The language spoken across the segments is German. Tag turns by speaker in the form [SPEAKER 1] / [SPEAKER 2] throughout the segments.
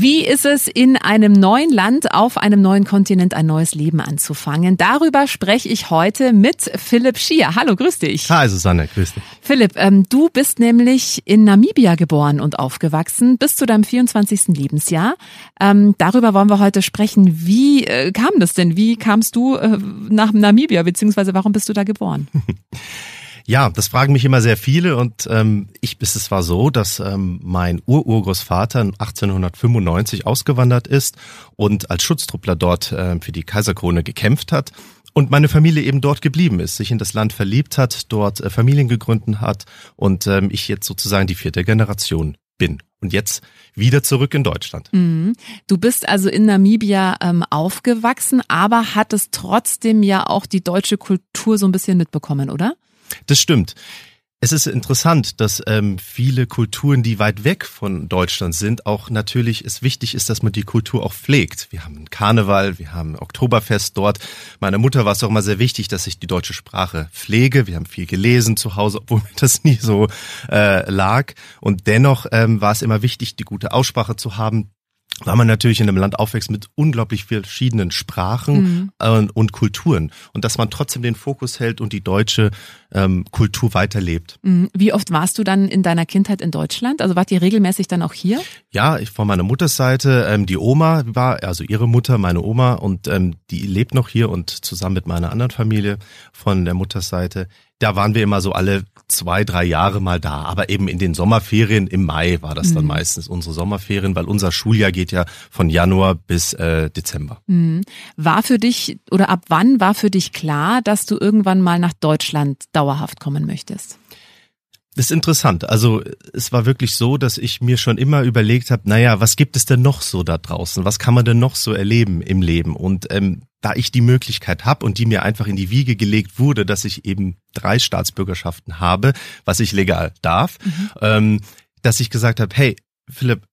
[SPEAKER 1] Wie ist es, in einem neuen Land, auf einem neuen Kontinent ein neues Leben anzufangen? Darüber spreche ich heute mit Philipp Schier. Hallo, grüß dich.
[SPEAKER 2] Hi, Susanne, grüß dich.
[SPEAKER 1] Philipp, ähm, du bist nämlich in Namibia geboren und aufgewachsen bis zu deinem 24. Lebensjahr. Ähm, darüber wollen wir heute sprechen. Wie äh, kam das denn? Wie kamst du äh, nach Namibia, beziehungsweise warum bist du da geboren?
[SPEAKER 2] Ja, das fragen mich immer sehr viele und ähm, ich bis es war so, dass ähm, mein Ururgroßvater 1895 ausgewandert ist und als Schutztruppler dort äh, für die Kaiserkrone gekämpft hat und meine Familie eben dort geblieben ist, sich in das Land verliebt hat, dort äh, Familien gegründet hat und ähm, ich jetzt sozusagen die vierte Generation bin und jetzt wieder zurück in Deutschland.
[SPEAKER 1] Mhm. Du bist also in Namibia ähm, aufgewachsen, aber hattest trotzdem ja auch die deutsche Kultur so ein bisschen mitbekommen, oder?
[SPEAKER 2] Das stimmt. Es ist interessant, dass ähm, viele Kulturen, die weit weg von Deutschland sind, auch natürlich es wichtig ist, dass man die Kultur auch pflegt. Wir haben Karneval, wir haben Oktoberfest dort. Meiner Mutter war es auch immer sehr wichtig, dass ich die deutsche Sprache pflege. Wir haben viel gelesen zu Hause, obwohl mir das nie so äh, lag. Und dennoch ähm, war es immer wichtig, die gute Aussprache zu haben weil man natürlich in einem Land aufwächst mit unglaublich verschiedenen Sprachen mhm. äh, und Kulturen und dass man trotzdem den Fokus hält und die deutsche ähm, Kultur weiterlebt.
[SPEAKER 1] Mhm. Wie oft warst du dann in deiner Kindheit in Deutschland? Also wart ihr regelmäßig dann auch hier?
[SPEAKER 2] Ja, ich von meiner Mutters Seite, ähm, die Oma war, also ihre Mutter, meine Oma und ähm, die lebt noch hier und zusammen mit meiner anderen Familie von der Mutters Seite da waren wir immer so alle zwei, drei Jahre mal da. Aber eben in den Sommerferien, im Mai war das dann mhm. meistens unsere Sommerferien, weil unser Schuljahr geht ja von Januar bis äh, Dezember.
[SPEAKER 1] Mhm. War für dich oder ab wann war für dich klar, dass du irgendwann mal nach Deutschland dauerhaft kommen möchtest?
[SPEAKER 2] Das ist interessant. Also es war wirklich so, dass ich mir schon immer überlegt habe, naja, was gibt es denn noch so da draußen? Was kann man denn noch so erleben im Leben? Und ähm, da ich die Möglichkeit habe und die mir einfach in die Wiege gelegt wurde, dass ich eben drei Staatsbürgerschaften habe, was ich legal darf, mhm. ähm, dass ich gesagt habe, hey, Philipp,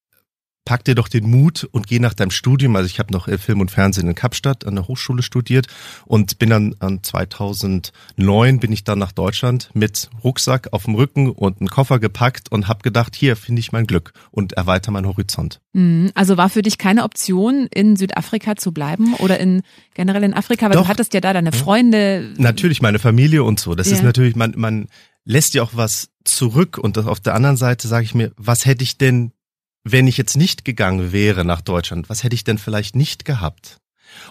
[SPEAKER 2] pack dir doch den Mut und geh nach deinem Studium. Also ich habe noch äh, Film und Fernsehen in Kapstadt an der Hochschule studiert und bin dann an 2009 bin ich dann nach Deutschland mit Rucksack auf dem Rücken und einen Koffer gepackt und habe gedacht, hier finde ich mein Glück und erweitere meinen Horizont.
[SPEAKER 1] Mhm. Also war für dich keine Option, in Südafrika zu bleiben oder in generell in Afrika, weil Doch. du hattest ja da deine Freunde.
[SPEAKER 2] Natürlich meine Familie und so. Das ja. ist natürlich man man lässt ja auch was zurück und auf der anderen Seite sage ich mir, was hätte ich denn wenn ich jetzt nicht gegangen wäre nach Deutschland, was hätte ich denn vielleicht nicht gehabt?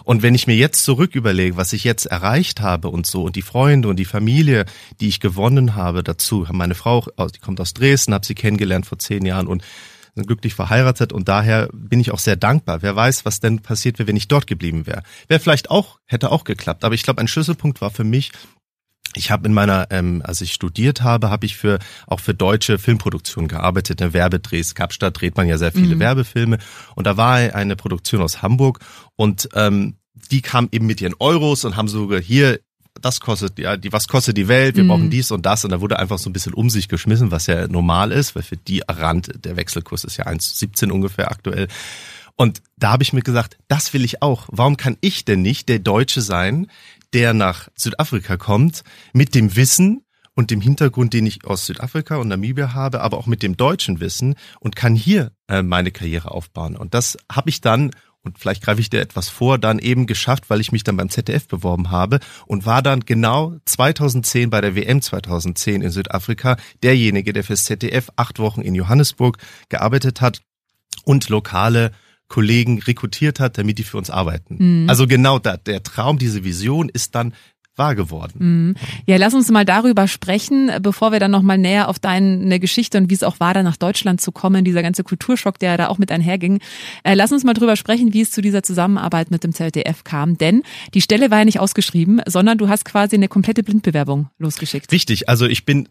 [SPEAKER 2] Und wenn ich mir jetzt zurück überlege, was ich jetzt erreicht habe und so und die Freunde und die Familie, die ich gewonnen habe dazu, meine Frau, die kommt aus Dresden, habe sie kennengelernt vor zehn Jahren und sind glücklich verheiratet und daher bin ich auch sehr dankbar. Wer weiß, was denn passiert wäre, wenn ich dort geblieben wäre. Wäre vielleicht auch, hätte auch geklappt. Aber ich glaube, ein Schlüsselpunkt war für mich, ich habe in meiner, ähm, als ich studiert habe, habe ich für auch für deutsche Filmproduktionen gearbeitet, in Werbedrehs. Kapstadt dreht man ja sehr viele mhm. Werbefilme und da war eine Produktion aus Hamburg und ähm, die kam eben mit ihren Euros und haben sogar hier das kostet, ja, die, was kostet die Welt, wir mm. brauchen dies und das. Und da wurde einfach so ein bisschen um sich geschmissen, was ja normal ist, weil für die Rand, der Wechselkurs ist ja 1,17 ungefähr aktuell. Und da habe ich mir gesagt, das will ich auch. Warum kann ich denn nicht der Deutsche sein, der nach Südafrika kommt, mit dem Wissen und dem Hintergrund, den ich aus Südafrika und Namibia habe, aber auch mit dem deutschen Wissen und kann hier äh, meine Karriere aufbauen. Und das habe ich dann und vielleicht greife ich dir etwas vor, dann eben geschafft, weil ich mich dann beim ZDF beworben habe und war dann genau 2010 bei der WM 2010 in Südafrika derjenige, der fürs ZDF acht Wochen in Johannesburg gearbeitet hat und lokale Kollegen rekrutiert hat, damit die für uns arbeiten. Mhm. Also genau da, der Traum, diese Vision ist dann wahr geworden.
[SPEAKER 1] Mhm. Ja, lass uns mal darüber sprechen, bevor wir dann nochmal näher auf deine Geschichte und wie es auch war, da nach Deutschland zu kommen, dieser ganze Kulturschock, der da auch mit einherging. Äh, lass uns mal drüber sprechen, wie es zu dieser Zusammenarbeit mit dem ZDF kam. Denn die Stelle war ja nicht ausgeschrieben, sondern du hast quasi eine komplette Blindbewerbung losgeschickt.
[SPEAKER 2] Richtig, also ich bin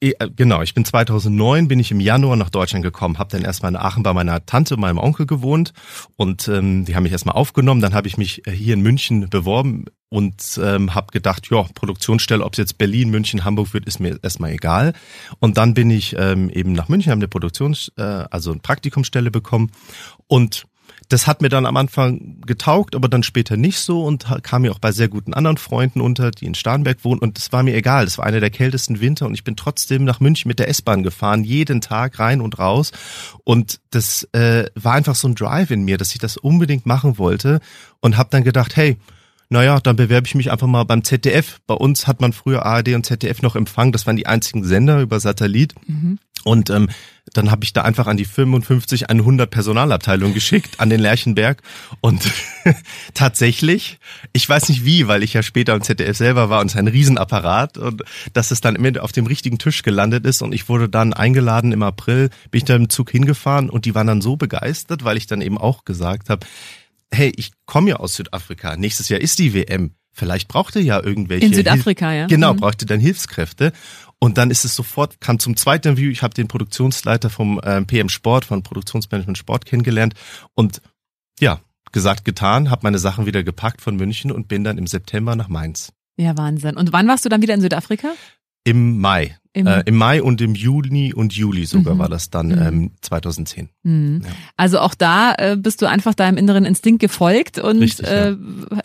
[SPEAKER 2] Genau, ich bin 2009, bin ich im Januar nach Deutschland gekommen, habe dann erstmal in Aachen bei meiner Tante und meinem Onkel gewohnt und ähm, die haben mich erstmal aufgenommen. Dann habe ich mich äh, hier in München beworben und ähm, habe gedacht, ja, Produktionsstelle, ob es jetzt Berlin, München, Hamburg wird, ist mir erstmal egal. Und dann bin ich ähm, eben nach München, habe eine Produktions-, äh, also eine Praktikumsstelle bekommen und das hat mir dann am Anfang getaugt, aber dann später nicht so und kam mir auch bei sehr guten anderen Freunden unter, die in Starnberg wohnen und es war mir egal. Es war einer der kältesten Winter und ich bin trotzdem nach München mit der S-Bahn gefahren, jeden Tag rein und raus und das äh, war einfach so ein Drive in mir, dass ich das unbedingt machen wollte und habe dann gedacht, hey, naja, dann bewerbe ich mich einfach mal beim ZDF. Bei uns hat man früher ARD und ZDF noch empfangen, das waren die einzigen Sender über Satellit. Mhm. Und ähm, dann habe ich da einfach an die 55, 100 Personalabteilung geschickt, an den Lerchenberg. Und tatsächlich, ich weiß nicht wie, weil ich ja später im ZDF selber war und es ist ein Riesenapparat und dass es dann immer auf dem richtigen Tisch gelandet ist und ich wurde dann eingeladen im April, bin ich da im Zug hingefahren und die waren dann so begeistert, weil ich dann eben auch gesagt habe, hey, ich komme ja aus Südafrika, nächstes Jahr ist die WM. Vielleicht braucht ihr ja irgendwelche.
[SPEAKER 1] In Südafrika,
[SPEAKER 2] Hilf
[SPEAKER 1] ja.
[SPEAKER 2] Genau, mhm. braucht ihr dann Hilfskräfte. Und dann ist es sofort, kam zum zweiten Interview, ich habe den Produktionsleiter vom äh, PM Sport, von Produktionsmanagement Sport kennengelernt und ja, gesagt, getan, habe meine Sachen wieder gepackt von München und bin dann im September nach Mainz.
[SPEAKER 1] Ja, Wahnsinn. Und wann warst du dann wieder in Südafrika?
[SPEAKER 2] Im Mai. Im, äh, Im, Mai und im Juni und Juli sogar mhm. war das dann mhm. ähm, 2010.
[SPEAKER 1] Mhm. Ja. Also auch da äh, bist du einfach deinem inneren Instinkt gefolgt und Richtig, äh, ja.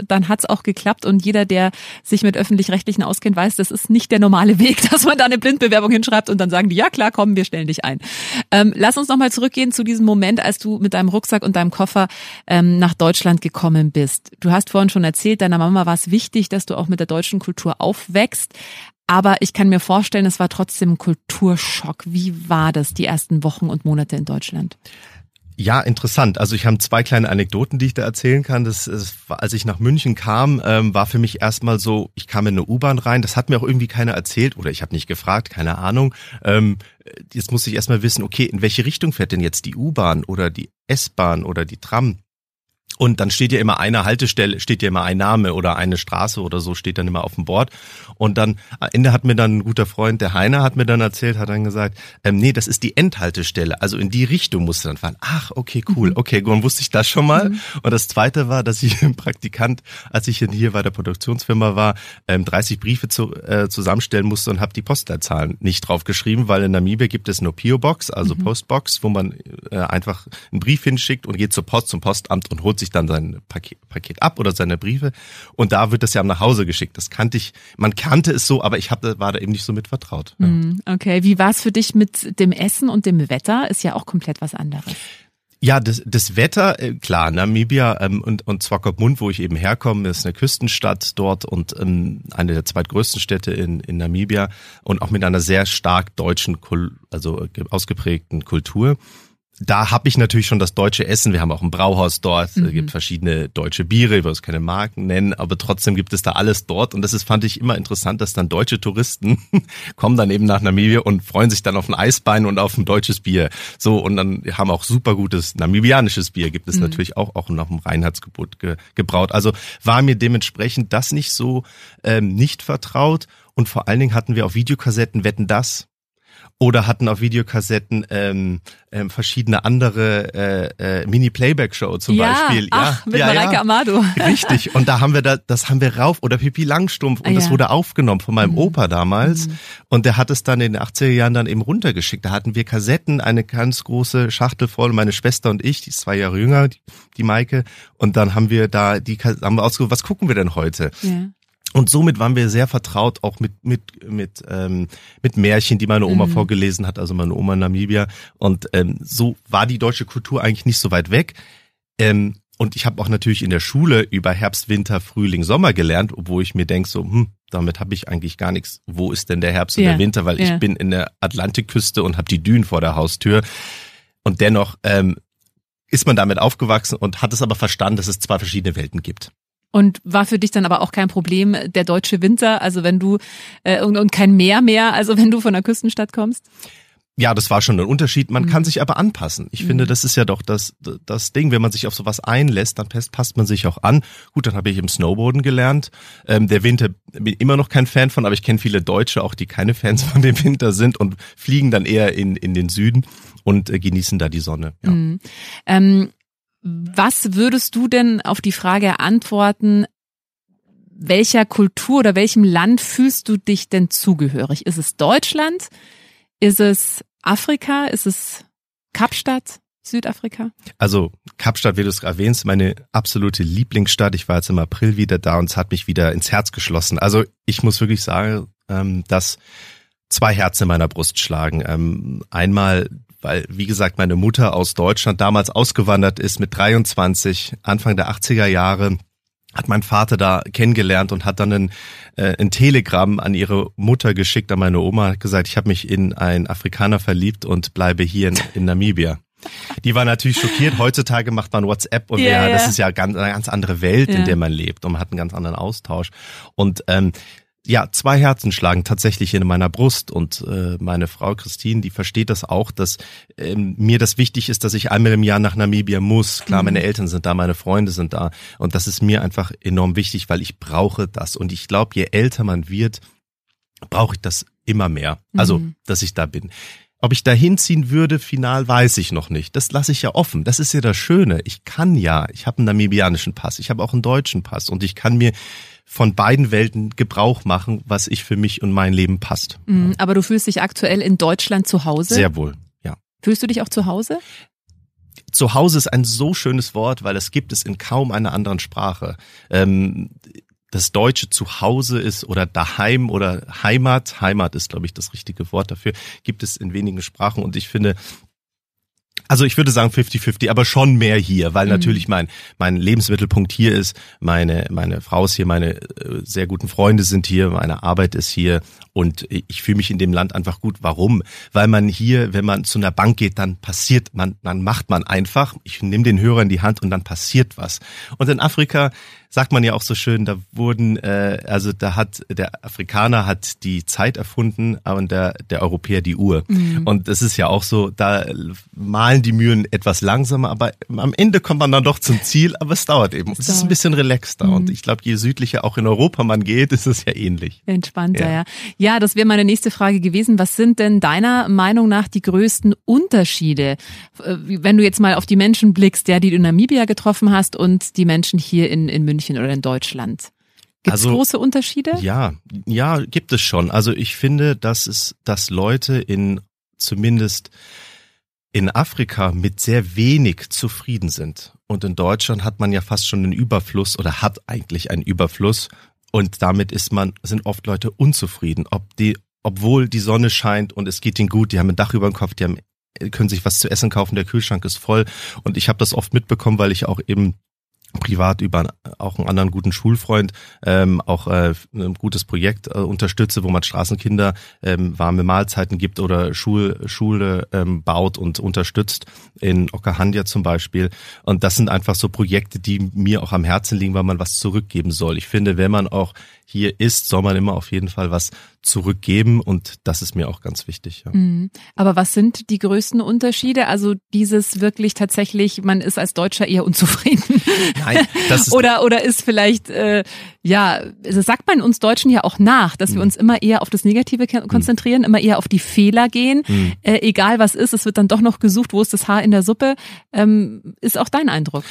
[SPEAKER 1] dann hat's auch geklappt und jeder, der sich mit öffentlich-rechtlichen auskennt, weiß, das ist nicht der normale Weg, dass man da eine Blindbewerbung hinschreibt und dann sagen die, ja klar, komm, wir stellen dich ein. Ähm, lass uns nochmal zurückgehen zu diesem Moment, als du mit deinem Rucksack und deinem Koffer ähm, nach Deutschland gekommen bist. Du hast vorhin schon erzählt, deiner Mama war es wichtig, dass du auch mit der deutschen Kultur aufwächst. Aber ich kann mir vorstellen, es war trotzdem ein Kulturschock. Wie war das die ersten Wochen und Monate in Deutschland?
[SPEAKER 2] Ja, interessant. Also ich habe zwei kleine Anekdoten, die ich da erzählen kann. Das, das als ich nach München kam, ähm, war für mich erstmal so, ich kam in eine U-Bahn rein. Das hat mir auch irgendwie keiner erzählt oder ich habe nicht gefragt, keine Ahnung. Ähm, jetzt muss ich erstmal wissen, okay, in welche Richtung fährt denn jetzt die U-Bahn oder die S-Bahn oder die Tram? Und dann steht ja immer eine Haltestelle, steht ja immer ein Name oder eine Straße oder so steht dann immer auf dem Board. Und dann am Ende hat mir dann ein guter Freund, der Heiner, hat mir dann erzählt, hat dann gesagt, ähm, nee, das ist die Endhaltestelle. Also in die Richtung musst du dann fahren. Ach, okay, cool. Mhm. Okay, dann wusste ich das schon mal. Mhm. Und das zweite war, dass ich im Praktikant, als ich hier bei der Produktionsfirma war, ähm, 30 Briefe zu, äh, zusammenstellen musste und habe die Postleitzahlen nicht draufgeschrieben, weil in Namibia gibt es nur PO-Box, also mhm. Postbox, wo man äh, einfach einen Brief hinsschickt und geht zur Post, zum Postamt und holt sich dann sein Paket, Paket ab oder seine Briefe und da wird das ja nach Hause geschickt. Das kannte ich, man kannte es so, aber ich hab, war da eben nicht so mit vertraut. Ja.
[SPEAKER 1] Mhm, okay, wie war es für dich mit dem Essen und dem Wetter? Ist ja auch komplett was anderes.
[SPEAKER 2] Ja, das, das Wetter, äh, klar, Namibia ähm, und, und Swakopmund, wo ich eben herkomme, ist eine Küstenstadt dort und ähm, eine der zweitgrößten Städte in, in Namibia und auch mit einer sehr stark deutschen, also ausgeprägten Kultur da habe ich natürlich schon das deutsche Essen. Wir haben auch ein Brauhaus dort. Mhm. Es gibt verschiedene deutsche Biere, ich will es keine Marken nennen, aber trotzdem gibt es da alles dort. Und das ist, fand ich immer interessant, dass dann deutsche Touristen kommen dann eben nach Namibia und freuen sich dann auf ein Eisbein und auf ein deutsches Bier. So, und dann haben auch super gutes namibianisches Bier, gibt es mhm. natürlich auch, auch noch ein Reinheitsgebot ge, gebraut. Also war mir dementsprechend das nicht so ähm, nicht vertraut. Und vor allen Dingen hatten wir auf Videokassetten Wetten das oder hatten auf Videokassetten ähm, ähm, verschiedene andere äh, äh, Mini-Playback-Show zum
[SPEAKER 1] ja,
[SPEAKER 2] Beispiel.
[SPEAKER 1] Ach, ja, mit ja, Mareike ja. Amado.
[SPEAKER 2] Richtig. Und da haben wir da, das haben wir rauf oder Pipi Langstumpf und ah, das wurde aufgenommen von meinem mhm. Opa damals mhm. und der hat es dann in den 80er Jahren dann eben runtergeschickt. Da hatten wir Kassetten, eine ganz große Schachtel voll, meine Schwester und ich, die ist zwei Jahre jünger, die, die Maike, und dann haben wir da die haben wir ausgesucht, was gucken wir denn heute? Und somit waren wir sehr vertraut auch mit mit mit ähm, mit Märchen, die meine Oma mhm. vorgelesen hat, also meine Oma in Namibia. Und ähm, so war die deutsche Kultur eigentlich nicht so weit weg. Ähm, und ich habe auch natürlich in der Schule über Herbst, Winter, Frühling, Sommer gelernt, obwohl ich mir denk so, hm, damit habe ich eigentlich gar nichts. Wo ist denn der Herbst und
[SPEAKER 1] Ja,
[SPEAKER 2] der Winter? Weil
[SPEAKER 1] ja.
[SPEAKER 2] ich bin in der Atlantikküste und habe die Dünen vor der Haustür. Und dennoch ähm, ist man damit aufgewachsen und hat es aber verstanden, dass es zwei verschiedene Welten gibt.
[SPEAKER 1] Und war für dich dann aber auch kein Problem der deutsche Winter, also wenn du äh, und, und kein Meer mehr, also wenn du von der Küstenstadt kommst?
[SPEAKER 2] Ja, das war schon ein Unterschied. Man
[SPEAKER 1] Mhm.
[SPEAKER 2] kann sich aber anpassen. Ich finde, das ist ja doch das, das Ding. Wenn man sich auf sowas einlässt, dann passt, passt man sich auch an. Gut, dann habe ich im Snowboarden gelernt. Ähm, der Winter bin immer noch kein Fan von, aber ich kenne viele Deutsche auch, die keine Fans von dem Winter sind und fliegen dann eher in, in den Süden und äh, genießen da die Sonne. Ja.
[SPEAKER 1] Mhm. Ähm, was würdest du denn auf die Frage antworten, welcher Kultur oder welchem Land fühlst du dich denn zugehörig? Ist es Deutschland? Ist es Afrika? Ist es Kapstadt? Südafrika?
[SPEAKER 2] Also Kapstadt, wie du es erwähnst, meine absolute Lieblingsstadt. Ich war jetzt im April wieder da und es hat mich wieder ins Herz geschlossen. Also ich muss wirklich sagen, ähm, dass zwei Herzen in meiner Brust schlagen. Ähm, einmal, weil, wie gesagt, meine Mutter aus Deutschland damals ausgewandert ist mit 23, Anfang der 80er Jahre hat mein Vater da kennengelernt und hat dann ein, äh, ein Telegramm an ihre Mutter geschickt, an meine Oma, hat gesagt, ich habe mich in einen Afrikaner verliebt und bleibe hier in, in Namibia. Die war natürlich schockiert. Heutzutage macht man WhatsApp und
[SPEAKER 1] Ja,
[SPEAKER 2] ja, das ist ja ganz, eine ganz andere Welt,
[SPEAKER 1] Ja.
[SPEAKER 2] in der man lebt und man hat einen ganz anderen Austausch. Und ähm, ja, zwei Herzen schlagen tatsächlich in meiner Brust und äh, meine Frau Christine, die versteht das auch, dass ähm, mir das wichtig ist, dass ich einmal im Jahr nach Namibia muss. Klar, meine Eltern sind da, meine Freunde sind da und das ist mir einfach enorm wichtig, weil ich brauche das und ich glaube, je älter man wird, brauche ich das immer mehr. Also,
[SPEAKER 1] Mhm.
[SPEAKER 2] dass ich da bin. Ob ich da hinziehen würde, final weiß ich noch nicht. Das lasse ich ja offen. Das ist ja das Schöne. Ich kann ja, ich habe einen namibianischen Pass, ich habe auch einen deutschen Pass und ich kann mir von beiden Welten Gebrauch machen, was ich für mich und mein Leben passt.
[SPEAKER 1] Mhm, aber du fühlst dich aktuell in Deutschland zu Hause?
[SPEAKER 2] Sehr wohl, ja.
[SPEAKER 1] Fühlst du dich auch zu Hause?
[SPEAKER 2] Zuhause ist ein so schönes Wort, weil es gibt es in kaum einer anderen Sprache. Ähm, das deutsche Zuhause ist oder daheim oder Heimat, Heimat ist, glaube ich, das richtige Wort dafür, gibt es in wenigen Sprachen. Und ich finde, also ich würde sagen 50-50, aber schon mehr hier, weil
[SPEAKER 1] Mhm.
[SPEAKER 2] natürlich mein, mein Lebensmittelpunkt hier ist, meine, meine Frau ist hier, meine äh, sehr guten Freunde sind hier, meine Arbeit ist hier und ich fühle mich in dem Land einfach gut. Warum? Weil man hier, wenn man zu einer Bank geht, dann passiert, man, dann macht man einfach, ich nehme den Hörer in die Hand und dann passiert was. Und in Afrika sagt man ja auch so schön, da wurden, äh, also da hat der Afrikaner hat die Zeit erfunden und der, der Europäer die Uhr. Und das ist ja auch so, da malen die Mühen etwas langsamer, aber am Ende kommt man dann doch zum Ziel, aber es dauert eben. Es, ist
[SPEAKER 1] dauert.
[SPEAKER 2] ein bisschen relaxter und ich glaube, je südlicher auch in Europa man geht, ist es ja ähnlich.
[SPEAKER 1] Entspannter, ja.
[SPEAKER 2] Ja.
[SPEAKER 1] Ja, das wäre meine nächste Frage gewesen. Was sind denn deiner Meinung nach die größten Unterschiede, äh, wenn du jetzt mal auf die Menschen blickst, ja, die du in Namibia getroffen hast und die Menschen hier in, in München oder in Deutschland? Gibt es
[SPEAKER 2] Also,
[SPEAKER 1] große Unterschiede?
[SPEAKER 2] Ja, ja, gibt es schon. Also ich finde, dass es, dass Leute in zumindest in Afrika mit sehr wenig zufrieden sind. Und in Deutschland hat man ja fast schon einen Überfluss oder hat eigentlich einen Überfluss. Und damit ist man, sind oft Leute unzufrieden, ob die, obwohl die Sonne scheint und es geht ihnen gut, die haben ein Dach über dem Kopf, die haben, können sich was zu essen kaufen, der Kühlschrank ist voll. Und ich habe das oft mitbekommen, weil ich auch eben privat über auch einen anderen guten Schulfreund ähm, auch äh, ein gutes Projekt äh, unterstütze, wo man Straßenkinder ähm, warme Mahlzeiten gibt oder Schul, Schule ähm, baut und unterstützt in Okahandja zum Beispiel. Und das sind einfach so Projekte, die mir auch am Herzen liegen, weil man was zurückgeben soll. Ich finde, wenn man auch hier ist, soll man immer auf jeden Fall was zurückgeben und das ist mir auch ganz wichtig. Ja.
[SPEAKER 1] Mhm. Aber was sind die größten Unterschiede? Also dieses wirklich tatsächlich, man ist als Deutscher eher unzufrieden.
[SPEAKER 2] Nein, das ist
[SPEAKER 1] oder oder ist vielleicht äh, ja, das sagt man uns Deutschen ja auch nach, dass wir
[SPEAKER 2] Mhm.
[SPEAKER 1] uns immer eher auf das Negative ke- konzentrieren, immer eher auf die Fehler gehen.
[SPEAKER 2] Mhm.
[SPEAKER 1] Äh, egal was ist, es wird dann doch noch gesucht, wo ist das Haar in der Suppe. Ähm, ist auch dein Eindruck?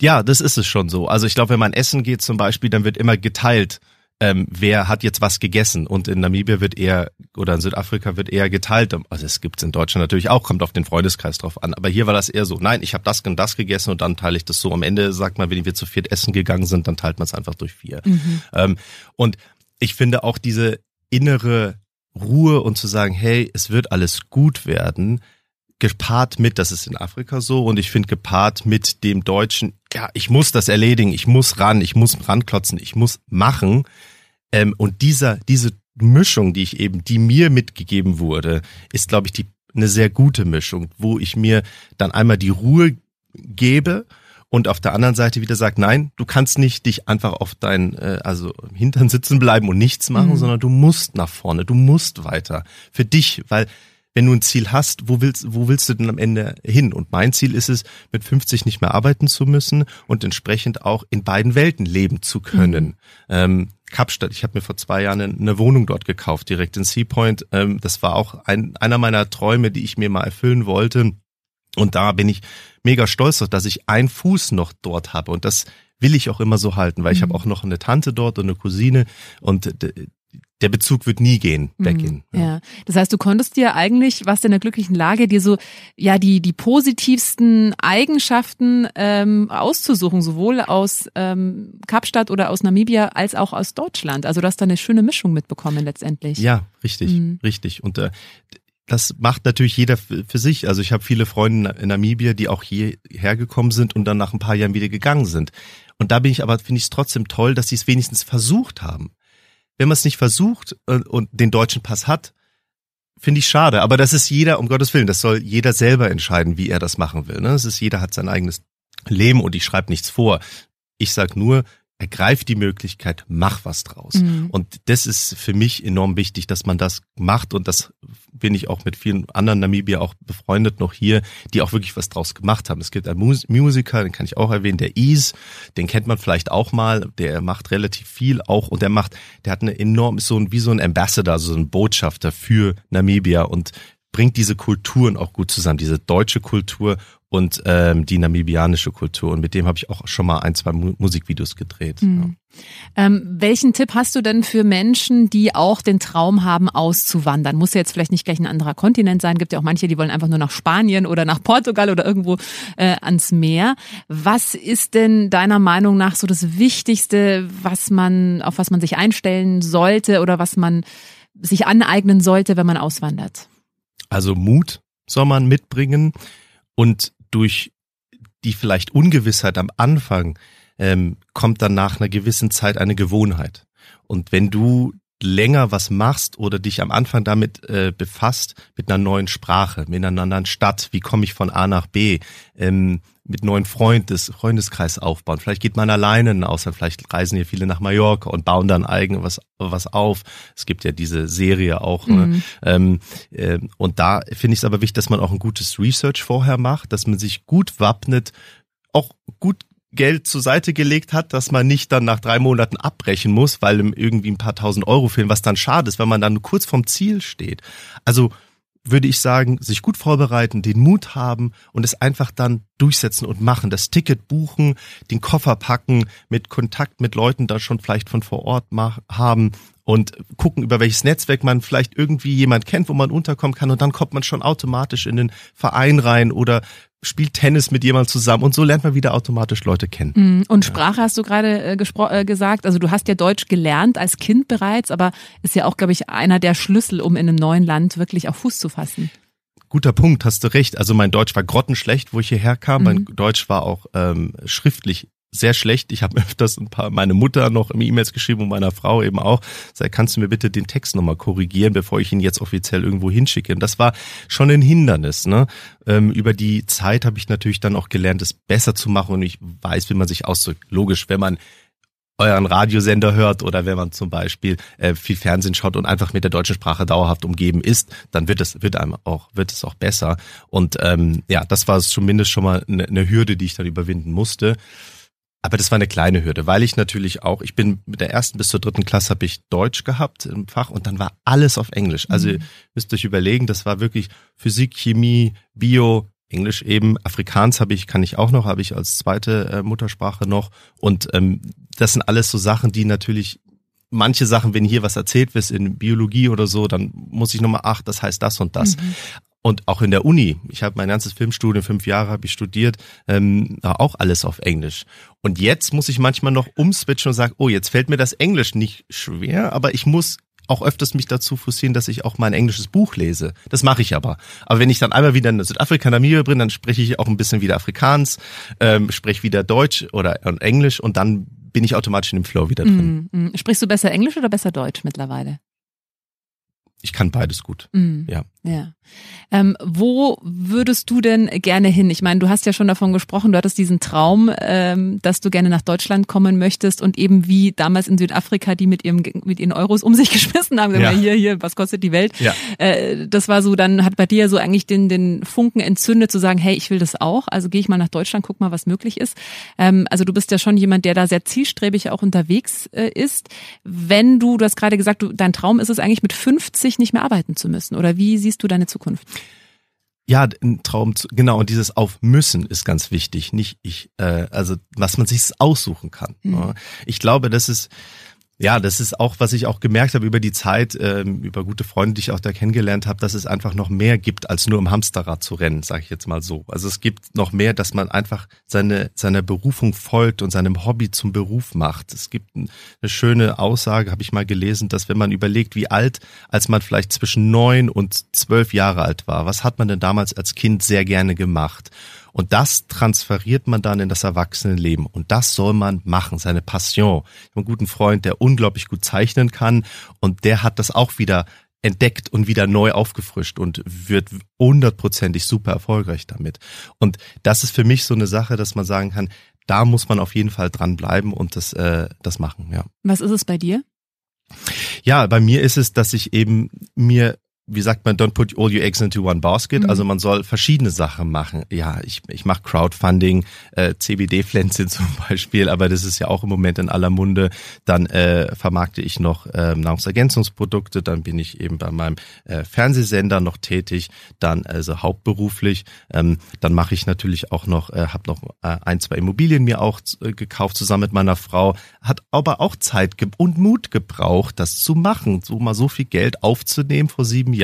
[SPEAKER 2] Ja, das ist es schon so. Also ich glaube, wenn man essen geht zum Beispiel, dann wird immer geteilt, ähm, wer hat jetzt was gegessen. Und in Namibia wird eher, oder in Südafrika wird eher geteilt. Also es gibt's in Deutschland natürlich auch, kommt auf den Freundeskreis drauf an. Aber hier war das eher so, nein, ich habe das und das gegessen und dann teile ich das so. Am Ende sagt man, wenn wir zu viert essen gegangen sind, dann teilt man es einfach durch vier. Ähm, und ich finde auch diese innere Ruhe und zu sagen, hey, es wird alles gut werden, gepaart mit, das ist in Afrika so, und ich finde gepaart mit dem Deutschen, ja, ich muss das erledigen, ich muss ran, ich muss ranklotzen, ich muss machen. Ähm, und dieser, diese Mischung, die ich eben, die mir mitgegeben wurde, ist, glaube ich, die eine sehr gute Mischung, wo ich mir dann einmal die Ruhe gebe und auf der anderen Seite wieder sagt, nein, du kannst nicht dich einfach auf dein, äh, also Hintern sitzen bleiben und nichts machen, mhm. sondern du musst nach vorne, du musst weiter. Für dich, weil wenn du ein Ziel hast, wo willst, wo willst du denn am Ende hin? Und mein Ziel ist es, mit 50 nicht mehr arbeiten zu müssen und entsprechend auch in beiden Welten leben zu können. Mhm. Ähm, Kapstadt, ich habe mir vor zwei Jahren eine Wohnung dort gekauft, direkt in Seapoint. Ähm, das war auch ein, einer meiner Träume, die ich mir mal erfüllen wollte. Und da bin ich mega stolz, dass ich einen Fuß noch dort habe. Und das will ich auch immer so halten, weil ich habe mhm. auch noch eine Tante dort und eine Cousine und der Bezug wird nie gehen, mhm. weggehen.
[SPEAKER 1] Ja. ja. Das heißt, du konntest dir eigentlich, was in der glücklichen Lage, dir so ja die die positivsten Eigenschaften ähm, auszusuchen, sowohl aus ähm, Kapstadt oder aus Namibia als auch aus Deutschland. Also du hast da eine schöne Mischung mitbekommen letztendlich.
[SPEAKER 2] Ja, richtig, mhm. richtig. Und äh, das macht natürlich jeder für sich. Also ich habe viele Freunde in Namibia, die auch hierher gekommen sind und dann nach ein paar Jahren wieder gegangen sind. Und da bin ich aber, finde ich es trotzdem toll, dass sie es wenigstens versucht haben. Wenn man es nicht versucht und, und den deutschen Pass hat, finde ich schade. Aber das ist jeder, um Gottes Willen, das soll jeder selber entscheiden, wie er das machen will. Ne? Das ist, jeder hat sein eigenes Leben und ich schreibe nichts vor. Ich sag nur, ergreif die Möglichkeit, mach was draus. Mhm. Und das ist für mich enorm wichtig, dass man das macht und das bin ich auch mit vielen anderen Namibier auch befreundet noch hier, die auch wirklich was draus gemacht haben. Es gibt einen Musiker, den kann ich auch erwähnen, der Ease, den kennt man vielleicht auch mal, der macht relativ viel auch und der macht, der hat eine enorm, ist so ein, wie so ein Ambassador, so ein Botschafter für Namibia und bringt diese Kulturen auch gut zusammen, diese deutsche Kultur und ähm, die namibianische Kultur. Und mit dem habe ich auch schon mal ein, zwei Mu Musikvideos gedreht. Mhm.
[SPEAKER 1] Ja. Ähm, welchen Tipp hast du denn für Menschen, die auch den Traum haben, auszuwandern? Muss ja jetzt vielleicht nicht gleich ein anderer Kontinent sein. Gibt ja auch manche, die wollen einfach nur nach Spanien oder nach Portugal oder irgendwo äh, ans Meer. Was ist denn deiner Meinung nach so das Wichtigste, was man, auf was man sich einstellen sollte oder was man sich aneignen sollte, wenn man auswandert?
[SPEAKER 2] Also Mut soll man mitbringen und durch die vielleicht Ungewissheit am Anfang ähm, kommt dann nach einer gewissen Zeit eine Gewohnheit. Und wenn du länger was machst oder dich am Anfang damit äh, befasst, mit einer neuen Sprache, mit einer anderen Stadt, wie komme ich von A nach B, ähm, mit neuen Freundes, Freundeskreis aufbauen. Vielleicht geht man alleine in Ausland, vielleicht reisen hier viele nach Mallorca und bauen dann eigen was, was auf. Es gibt ja diese Serie auch. Ne? Mhm. Ne? Ähm, äh, und da finde ich es aber wichtig, dass man auch ein gutes Research vorher macht, dass man sich gut wappnet, auch gut Geld zur Seite gelegt hat, dass man nicht dann nach drei Monaten abbrechen muss, weil ihm irgendwie ein paar tausend Euro fehlen, was dann schade ist, weil man dann kurz vorm Ziel steht. Also würde ich sagen, sich gut vorbereiten, den Mut haben und es einfach dann durchsetzen und machen. Das Ticket buchen, den Koffer packen, mit Kontakt mit Leuten da schon vielleicht von vor Ort haben und gucken, über welches Netzwerk man vielleicht irgendwie jemand kennt, wo man unterkommen kann und dann kommt man schon automatisch in den Verein rein oder spielt Tennis mit jemandem zusammen und so lernt man wieder automatisch Leute kennen.
[SPEAKER 1] Mm, und Sprache hast du gerade äh, äh, gesagt, also du hast ja Deutsch gelernt als Kind bereits, aber ist ja auch, glaube ich, einer der Schlüssel, um in einem neuen Land wirklich auf Fuß zu fassen.
[SPEAKER 2] Guter Punkt, hast du recht. Also mein Deutsch war grottenschlecht, wo ich hierher kam. Mhm. Mein Deutsch war auch ähm, schriftlich sehr schlecht. Ich habe öfters ein paar, meine Mutter noch E-Mails geschrieben und meiner Frau eben auch. Sag, kannst du mir bitte den Text nochmal korrigieren, bevor ich ihn jetzt offiziell irgendwo hinschicke? Und das war schon ein Hindernis. Ne? Ähm, über die Zeit habe ich natürlich dann auch gelernt, es besser zu machen und ich weiß, wie man sich ausdrückt. Logisch, wenn man euren Radiosender hört oder wenn man zum Beispiel äh, viel Fernsehen schaut und einfach mit der deutschen Sprache dauerhaft umgeben ist, dann wird es wird einem auch wird es auch besser. Und ähm, ja, das war zumindest schon mal eine, eine Hürde, die ich dann überwinden musste. Aber das war eine kleine Hürde, weil ich natürlich auch, ich bin mit der ersten bis zur dritten Klasse habe ich Deutsch gehabt im Fach und dann war alles auf Englisch. Also mhm. müsst euch überlegen, das war wirklich Physik, Chemie, Bio, Englisch eben, Afrikaans habe ich, kann ich auch noch, habe ich als zweite äh, Muttersprache noch. Und ähm, das sind alles so Sachen, die natürlich manche Sachen, wenn hier was erzählt wird in Biologie oder so, dann muss ich nochmal, ach, das heißt das und das. Mhm. Und auch in der Uni, ich habe mein ganzes Filmstudium, fünf Jahre habe ich studiert, ähm, auch alles auf Englisch. Und jetzt muss ich manchmal noch umswitchen und sagen, oh, jetzt fällt mir das Englisch nicht schwer, aber ich muss auch öfters mich dazu frustrieren, dass ich auch mal ein englisches Buch lese. Das mache ich aber. Aber wenn ich dann einmal wieder in Südafrika, Namibia bin, dann spreche ich auch ein bisschen wieder Afrikaans, ähm, spreche wieder Deutsch oder Englisch und dann bin ich automatisch in dem Flow wieder drin.
[SPEAKER 1] Mm, mm. Sprichst du besser Englisch oder besser Deutsch mittlerweile?
[SPEAKER 2] Ich kann beides gut.
[SPEAKER 1] Mm.
[SPEAKER 2] Ja.
[SPEAKER 1] Ja. Ähm, wo würdest du denn gerne hin? Ich meine, du hast ja schon davon gesprochen, du hattest diesen Traum, ähm, dass du gerne nach Deutschland kommen möchtest und eben wie damals in Südafrika, die mit ihrem mit ihren Euros um sich geschmissen haben, ja. hier, hier, was kostet die Welt?
[SPEAKER 2] Ja.
[SPEAKER 1] Äh, das war so, dann hat bei dir so eigentlich den, den Funken entzündet, zu sagen, hey, ich will das auch, also gehe ich mal nach Deutschland, guck mal, was möglich ist. Ähm, also du bist ja schon jemand, der da sehr zielstrebig auch unterwegs äh, ist. Wenn du, du hast gerade gesagt, du, dein Traum ist es eigentlich mit 50 nicht mehr arbeiten zu müssen, oder wie siehst du deine Zukunft?
[SPEAKER 2] Ja, ein Traum, zu, genau, und dieses auf müssen ist ganz wichtig, nicht ich, äh, also was man sich aussuchen kann. Mhm. Ich glaube, das ist, ja, das ist auch, was ich auch gemerkt habe über die Zeit, ähm, über gute Freunde, die ich auch da kennengelernt habe, dass es einfach noch mehr gibt, als nur im Hamsterrad zu rennen, sage ich jetzt mal so. Also es gibt noch mehr, dass man einfach seine seiner Berufung folgt und seinem Hobby zum Beruf macht. Es gibt eine schöne Aussage, habe ich mal gelesen, dass wenn man überlegt, wie alt, als man vielleicht zwischen neun und zwölf Jahre alt war, was hat man denn damals als Kind sehr gerne gemacht? Und das transferiert man dann in das Erwachsenenleben. Und das soll man machen, seine Passion. Ich habe einen guten Freund, der unglaublich gut zeichnen kann und der hat das auch wieder entdeckt und wieder neu aufgefrischt und wird hundertprozentig super erfolgreich damit. Und das ist für mich so eine Sache, dass man sagen kann, da muss man auf jeden Fall dranbleiben und das, äh, das machen, ja.
[SPEAKER 1] Was ist es bei dir?
[SPEAKER 2] Ja, bei mir ist es, dass ich eben mir wie sagt man, don't put all your eggs into one basket. Mhm. Also man soll verschiedene Sachen machen. Ja, ich, ich mache Crowdfunding, äh, CBD-Pflänzchen zum Beispiel, aber das ist ja auch im Moment in aller Munde. Dann äh, vermarkte ich noch äh, Nahrungsergänzungsprodukte, dann bin ich eben bei meinem äh, Fernsehsender noch tätig, dann also hauptberuflich. Ähm, dann mache ich natürlich auch noch, äh, habe noch äh, ein, zwei Immobilien mir auch äh, gekauft zusammen mit meiner Frau. Hat aber auch Zeit und Mut gebraucht, das zu machen, so mal so viel Geld aufzunehmen vor sieben Jahren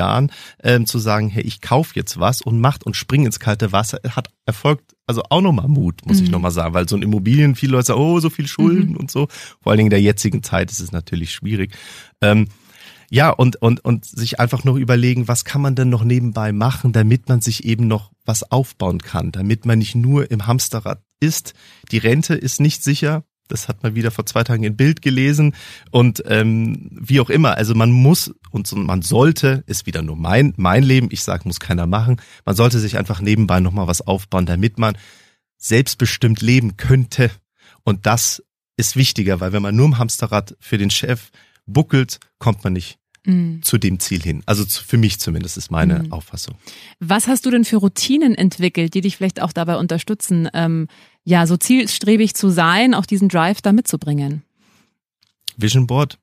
[SPEAKER 2] ähm, zu sagen, hey, ich kaufe jetzt was und macht und spring ins kalte Wasser, hat erfolgt, also auch nochmal Mut, muss mhm. ich nochmal sagen, weil so ein Immobilien, viele Leute sagen, oh, so viel Schulden mhm. und so. Vor allen Dingen in der jetzigen Zeit ist es natürlich schwierig. Ähm, ja, und, und, und sich einfach noch überlegen, was kann man denn noch nebenbei machen, damit man sich eben noch was aufbauen kann, damit man nicht nur im Hamsterrad ist. Die Rente ist nicht sicher, das hat man wieder vor zwei Tagen in Bild gelesen und ähm, wie auch immer. Also man muss und man sollte, ist wieder nur mein mein Leben. Ich sage, muss keiner machen. Man sollte sich einfach nebenbei noch mal was aufbauen, damit man selbstbestimmt leben könnte. Und das ist wichtiger, weil wenn man nur im Hamsterrad für den Chef buckelt, kommt man nicht mhm. zu dem Ziel hin. Also für mich zumindest ist meine mhm. Auffassung.
[SPEAKER 1] Was hast du denn für Routinen entwickelt, die dich vielleicht auch dabei unterstützen, ähm, ja, so zielstrebig zu sein, auch diesen Drive da mitzubringen?
[SPEAKER 2] Vision Board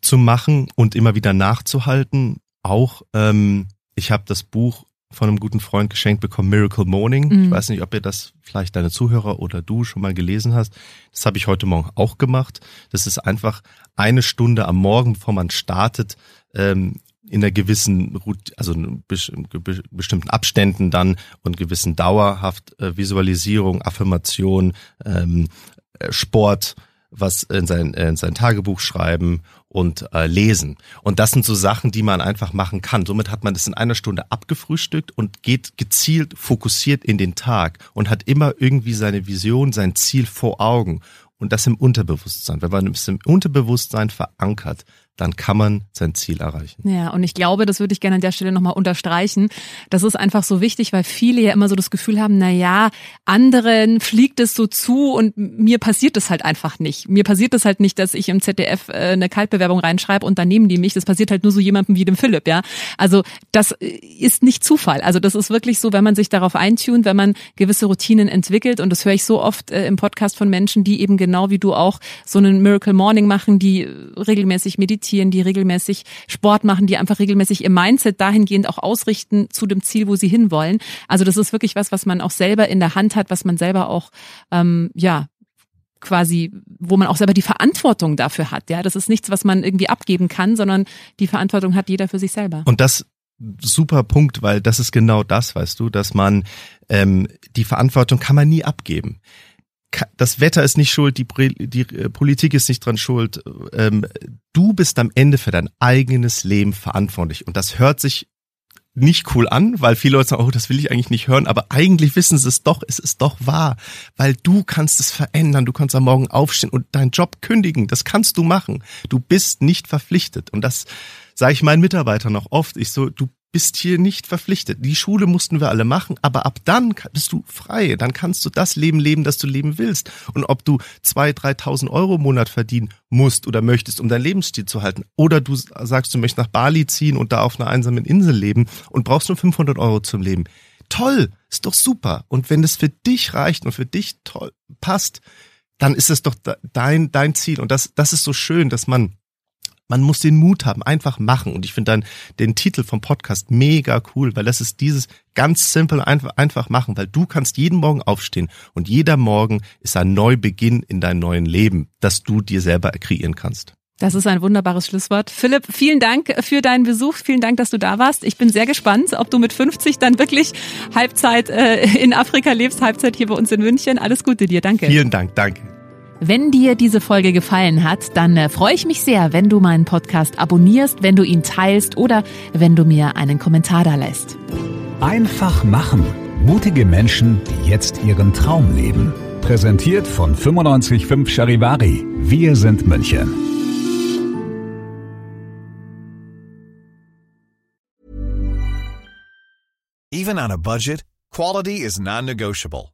[SPEAKER 2] zu machen und immer wieder nachzuhalten. Auch ähm, ich habe das Buch von einem guten Freund geschenkt bekommen, Miracle Morning. Mhm. Ich weiß nicht, ob ihr das vielleicht deine Zuhörer oder du schon mal gelesen hast. Das habe ich heute Morgen auch gemacht. Das ist einfach eine Stunde am Morgen, bevor man startet, ähm, in einer gewissen, also bestimmten Abständen dann und gewissen dauerhaft äh, Visualisierung, Affirmation, ähm, äh, Sport, was in sein, in sein Tagebuch schreiben und äh, lesen. Und das sind so Sachen, die man einfach machen kann. Somit hat man das in einer Stunde abgefrühstückt und geht gezielt fokussiert in den Tag und hat immer irgendwie seine Vision, sein Ziel vor Augen. Und das im Unterbewusstsein. Wenn man es im Unterbewusstsein verankert, dann kann man sein Ziel erreichen.
[SPEAKER 1] Ja, und ich glaube, das würde ich gerne an der Stelle nochmal unterstreichen. Das ist einfach so wichtig, weil viele ja immer so das Gefühl haben, na ja, anderen fliegt es so zu und mir passiert es halt einfach nicht. Mir passiert es halt nicht, dass ich im ZDF äh, eine Kaltbewerbung reinschreibe und dann nehmen die mich. Das passiert halt nur so jemandem wie dem Philipp, ja. Also das ist nicht Zufall. Also das ist wirklich so, wenn man sich darauf eintunt, wenn man gewisse Routinen entwickelt und das höre ich so oft äh, im Podcast von Menschen, die eben genau wie du auch so einen Miracle Morning machen, die regelmäßig meditieren meditieren, die regelmäßig Sport machen, die einfach regelmäßig ihr Mindset dahingehend auch ausrichten zu dem Ziel, wo sie hinwollen. Also das ist wirklich was, was man auch selber in der Hand hat, was man selber auch ähm, ja quasi, wo man auch selber die Verantwortung dafür hat. Ja, das ist nichts, was man irgendwie abgeben kann, sondern die Verantwortung hat jeder für sich selber.
[SPEAKER 2] Und das super Punkt, weil das ist genau das, weißt du, dass man ähm, die Verantwortung kann man nie abgeben das Wetter ist nicht schuld, die, die äh, Politik ist nicht dran schuld. Ähm, du bist am Ende für dein eigenes Leben verantwortlich. Und das hört sich nicht cool an, weil viele Leute sagen, oh, das will ich eigentlich nicht hören, aber eigentlich wissen sie es doch, es ist doch wahr, weil du kannst es verändern, du kannst am Morgen aufstehen und deinen Job kündigen, das kannst du machen. Du bist nicht verpflichtet und das sage ich meinen Mitarbeitern noch oft, ich so, du bist hier nicht verpflichtet. Die Schule mussten wir alle machen, aber ab dann bist du frei. Dann kannst du das Leben leben, das du leben willst. Und ob du zwei, dreitausend Euro im Monat verdienen musst oder möchtest, um deinen Lebensstil zu halten, oder du sagst, du möchtest nach Bali ziehen und da auf einer einsamen Insel leben und brauchst nur 500 Euro zum Leben. Toll, ist doch super. Und wenn es für dich reicht und für dich toll passt, dann ist es doch dein, dein Ziel. Und das, das ist so schön, dass man man muss den Mut haben, einfach machen. Und ich finde dann den Titel vom Podcast mega cool, weil das ist dieses ganz simpel einfach, einfach machen, weil du kannst jeden Morgen aufstehen und jeder Morgen ist ein Neubeginn in deinem neuen Leben, das du dir selber kreieren kannst.
[SPEAKER 1] Das ist ein wunderbares Schlusswort. Philipp, vielen Dank für deinen Besuch. Vielen Dank, dass du da warst. Ich bin sehr gespannt, ob du mit 50 dann wirklich Halbzeit äh, in Afrika lebst, Halbzeit hier bei uns in München. Alles Gute dir. Danke.
[SPEAKER 2] Vielen Dank. Danke.
[SPEAKER 1] Wenn dir diese Folge gefallen hat, dann äh, freue ich mich sehr, wenn du meinen Podcast abonnierst, wenn du ihn teilst oder wenn du mir einen Kommentar da lässt.
[SPEAKER 3] Einfach machen. Mutige Menschen, die jetzt ihren Traum leben. Präsentiert von 955 Charivari. Wir sind München.
[SPEAKER 4] Even on a budget, quality is non-negotiable.